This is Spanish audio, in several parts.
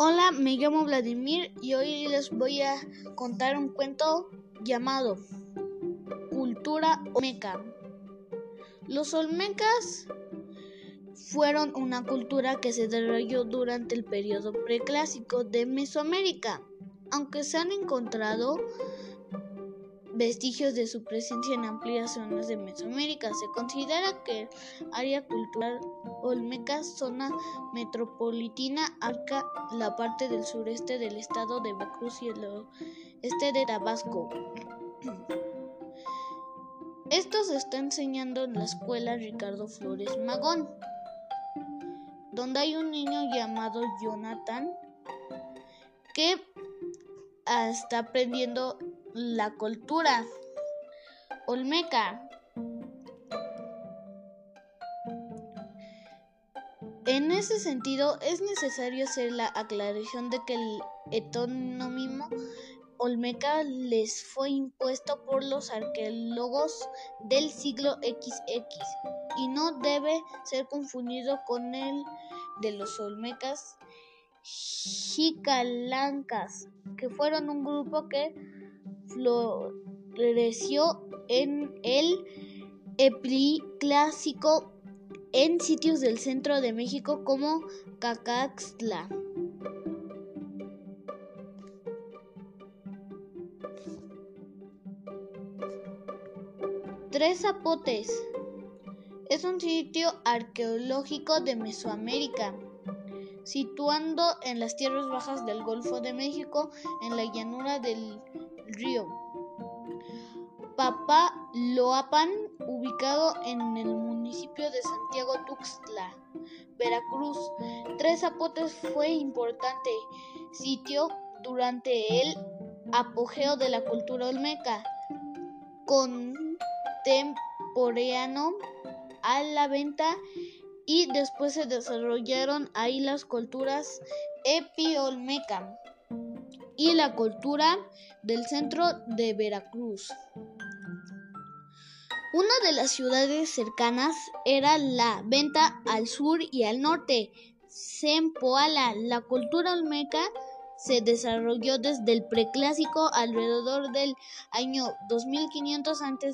Hola, me llamo Vladimir y hoy les voy a contar un cuento llamado Cultura Olmeca. Los Olmecas fueron una cultura que se desarrolló durante el periodo preclásico de Mesoamérica, aunque se han encontrado vestigios de su presencia en amplias zonas de Mesoamérica. Se considera que el área cultural olmeca, zona metropolitana, abarca la parte del sureste del estado de Veracruz y el este de Tabasco. Esto se está enseñando en la escuela Ricardo Flores Magón, donde hay un niño llamado Jonathan que está aprendiendo la cultura olmeca. En ese sentido, es necesario hacer la aclaración de que el etonónimo olmeca les fue impuesto por los arqueólogos del siglo XX y no debe ser confundido con el de los olmecas jicalancas, que fueron un grupo que floreció en el epiclásico en sitios del centro de México como Cacaxtla. Tres Zapotes es un sitio arqueológico de Mesoamérica, situando en las tierras bajas del Golfo de México, en la llanura del río Papaloapan, ubicado en el municipio de Santiago Tuxtla, Veracruz. Tres Zapotes fue importante sitio durante el apogeo de la cultura olmeca, contemporáneo a la venta y después se desarrollaron ahí las culturas epi-olmeca y la cultura del centro de Veracruz. Una de las ciudades cercanas era la Venta al sur y al norte, Sempoala. La cultura olmeca se desarrolló desde el preclásico alrededor del año 2500 a.C.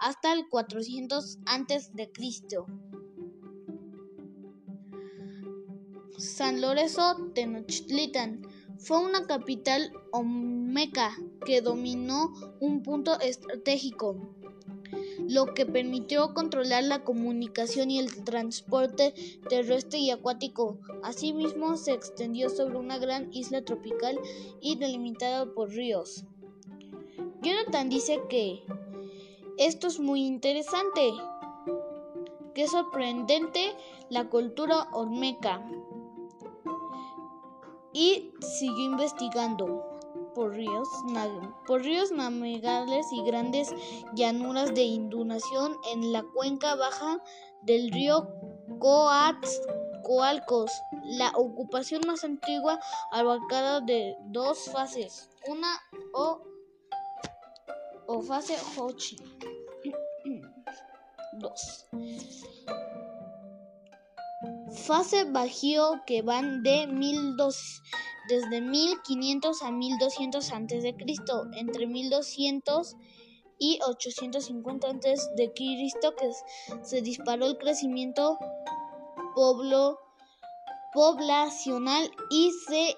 hasta el 400 a.C. San Lorenzo Tenochtitlan fue una capital olmeca que dominó un punto estratégico, lo que permitió controlar la comunicación y el transporte terrestre y acuático. Asimismo, se extendió sobre una gran isla tropical y delimitada por ríos. Jonathan dice que esto es muy interesante, que es sorprendente la cultura olmeca y siguió investigando por ríos, por ríos navegables y grandes llanuras de inundación en la cuenca baja del río Coatzacoalcos, la ocupación más antigua abarcada de dos fases, una o, o fase Hochi. dos fase bajío que van de desde 1500 a 1200 a.C. Entre 1200 y 850 a.C. que se disparó el crecimiento poblacional y se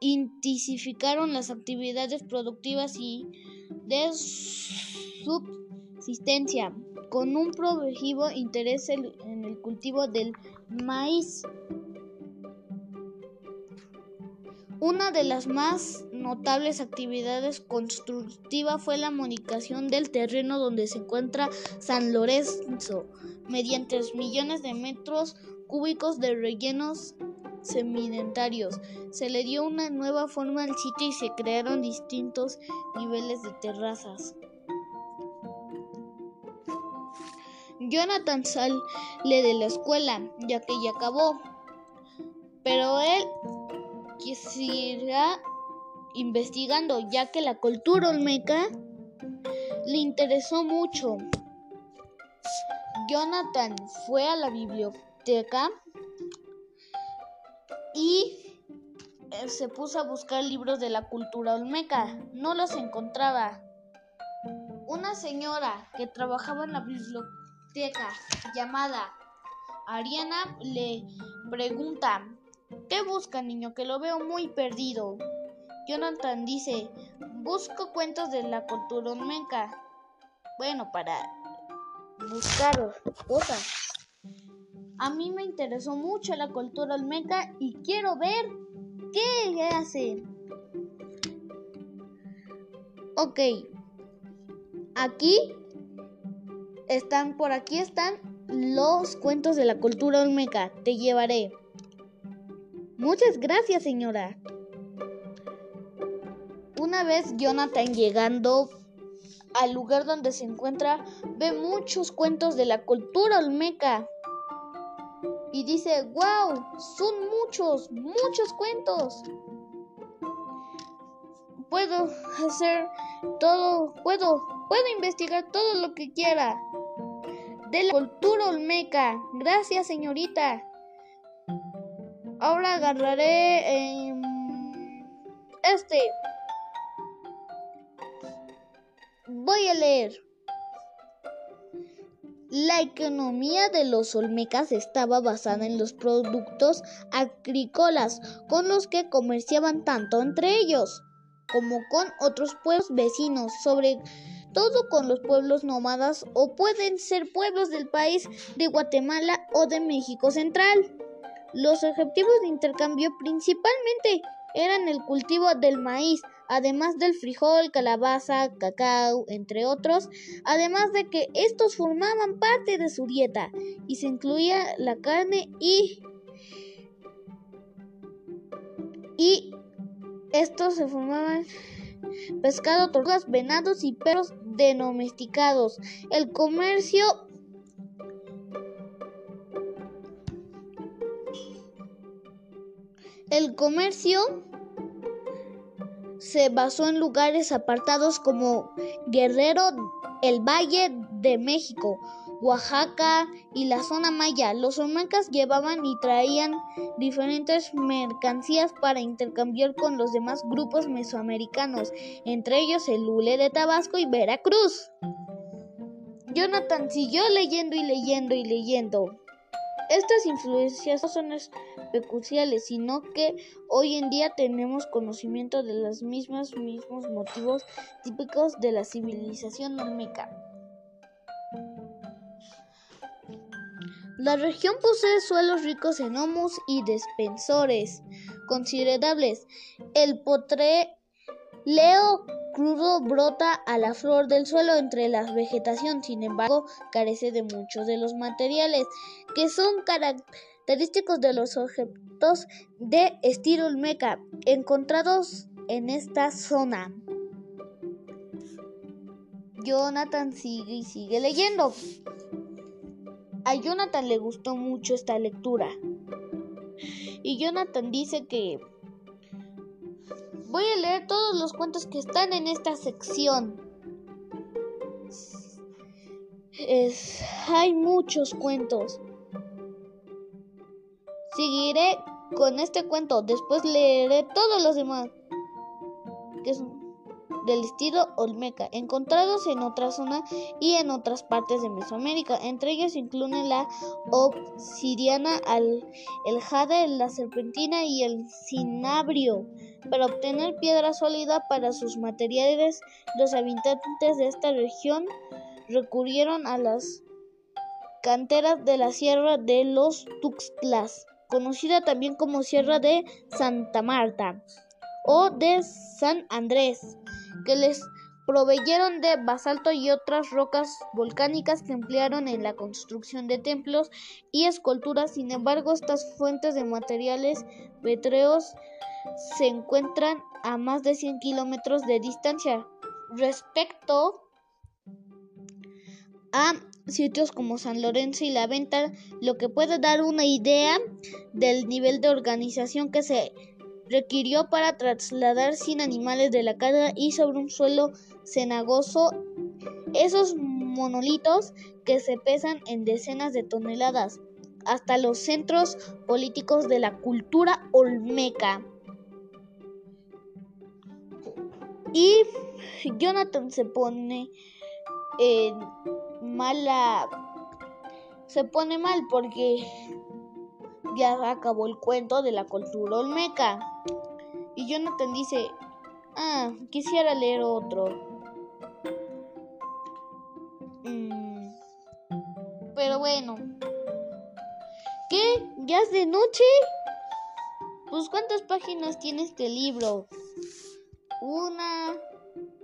intensificaron las actividades productivas y de subsistencia con un progresivo interés en el cultivo del maíz. Una de las más notables actividades constructivas fue la modificación del terreno donde se encuentra San Lorenzo, mediante millones de metros cúbicos de rellenos sedimentarios. Se le dio una nueva forma al sitio y se crearon distintos niveles de terrazas. Jonathan sale de la escuela, ya que ya acabó, pero él quisiera investigando, ya que la cultura olmeca le interesó mucho. Jonathan fue a la biblioteca y eh, se puso a buscar libros de la cultura olmeca. No los encontraba. Una señora que trabajaba en la biblioteca llamada Ariana le pregunta, ¿qué busca niño? Que lo veo muy perdido. Jonathan dice, busco cuentos de la cultura olmeca. Bueno, para buscar cosas. A mí me interesó mucho la cultura olmeca y quiero ver qué hace. Ok, aquí están, por aquí están los cuentos de la cultura olmeca. Te llevaré. Muchas gracias, señora. Una vez Jonathan llegando al lugar donde se encuentra, ve muchos cuentos de la cultura olmeca y dice, wow, son muchos, muchos cuentos. Puedo hacer todo, puedo, puedo investigar todo lo que quiera. De la cultura olmeca. Gracias, señorita. Ahora agarraré este. Voy a leer. La economía de los olmecas estaba basada en los productos agrícolas con los que comerciaban tanto entre ellos como con otros pueblos vecinos, sobre todo con los pueblos nómadas o pueden ser pueblos del país de Guatemala o de México Central. Los objetivos de intercambio principalmente eran el cultivo del maíz, además del frijol, calabaza, cacao, entre otros, además de que estos formaban parte de su dieta y se incluía la carne y y estos se formaban pescado, tortugas, venados y perros domesticados. El comercio El comercio se basó en lugares apartados como Guerrero, el Valle de México, Oaxaca y la zona maya. Los olmecas llevaban y traían diferentes mercancías para intercambiar con los demás grupos mesoamericanos, entre ellos el Lule de Tabasco y Veracruz. Jonathan siguió leyendo y leyendo y leyendo. Estas influencias no son especulaciones, sino que hoy en día tenemos conocimiento de los mismos, mismos motivos típicos de la civilización olmeca. La región posee suelos ricos en humus y despensores considerables. El potre Leo crudo brota a la flor del suelo entre la vegetación, sin embargo, carece de muchos de los materiales que son característicos de los objetos de estilo olmeca encontrados en esta zona. Jonathan sigue y sigue leyendo. A Jonathan le gustó mucho esta lectura. Y Jonathan dice que Voy a leer todos los cuentos que están en esta sección. hay muchos cuentos. Seguiré con este cuento, después leeré todos los demás, que son del estilo Olmeca, encontrados en otra zona y en otras partes de Mesoamérica. Entre ellos incluyen la obsidiana, el jade, la serpentina y el cinabrio. Para obtener piedra sólida para sus materiales, los habitantes de esta región recurrieron a las canteras de la Sierra de los Tuxtlas, conocida también como Sierra de Santa Marta o de San Andrés, que les proveyeron de basalto y otras rocas volcánicas que emplearon en la construcción de templos y esculturas. Sin embargo, estas fuentes de materiales petreos se encuentran a más de 100 kilómetros de distancia respecto a sitios como San Lorenzo y La Venta, lo que puede dar una idea del nivel de organización que se requirió para trasladar sin animales de la carga y sobre un suelo cenagoso esos monolitos que se pesan en decenas de toneladas hasta los centros políticos de la cultura olmeca. Y Jonathan se pone en mala... Se pone mal porque ya acabó el cuento de la cultura olmeca. Y Jonathan dice, ah, quisiera leer otro. Mm, pero bueno. ¿Qué? ¿Ya es de noche? Pues ¿cuántas páginas tiene este libro? Una,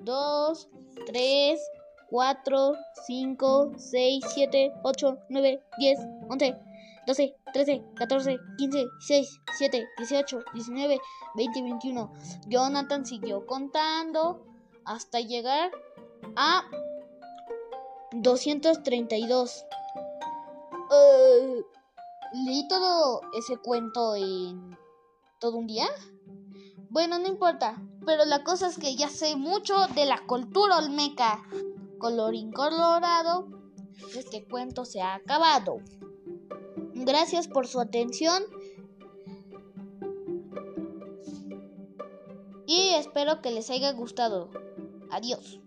dos, tres, cuatro, cinco, seis, siete, ocho, nueve, diez, once. 12, 13, 14, 15, 16, 17, 18, 19, 20, 21. Jonathan siguió contando hasta llegar a 232. Uh, ¿Leí todo ese cuento en todo un día? Bueno, no importa, pero la cosa es que ya sé mucho de la cultura olmeca. Colorín colorado, este cuento se ha acabado. Gracias por su atención. Y espero que les haya gustado. Adiós.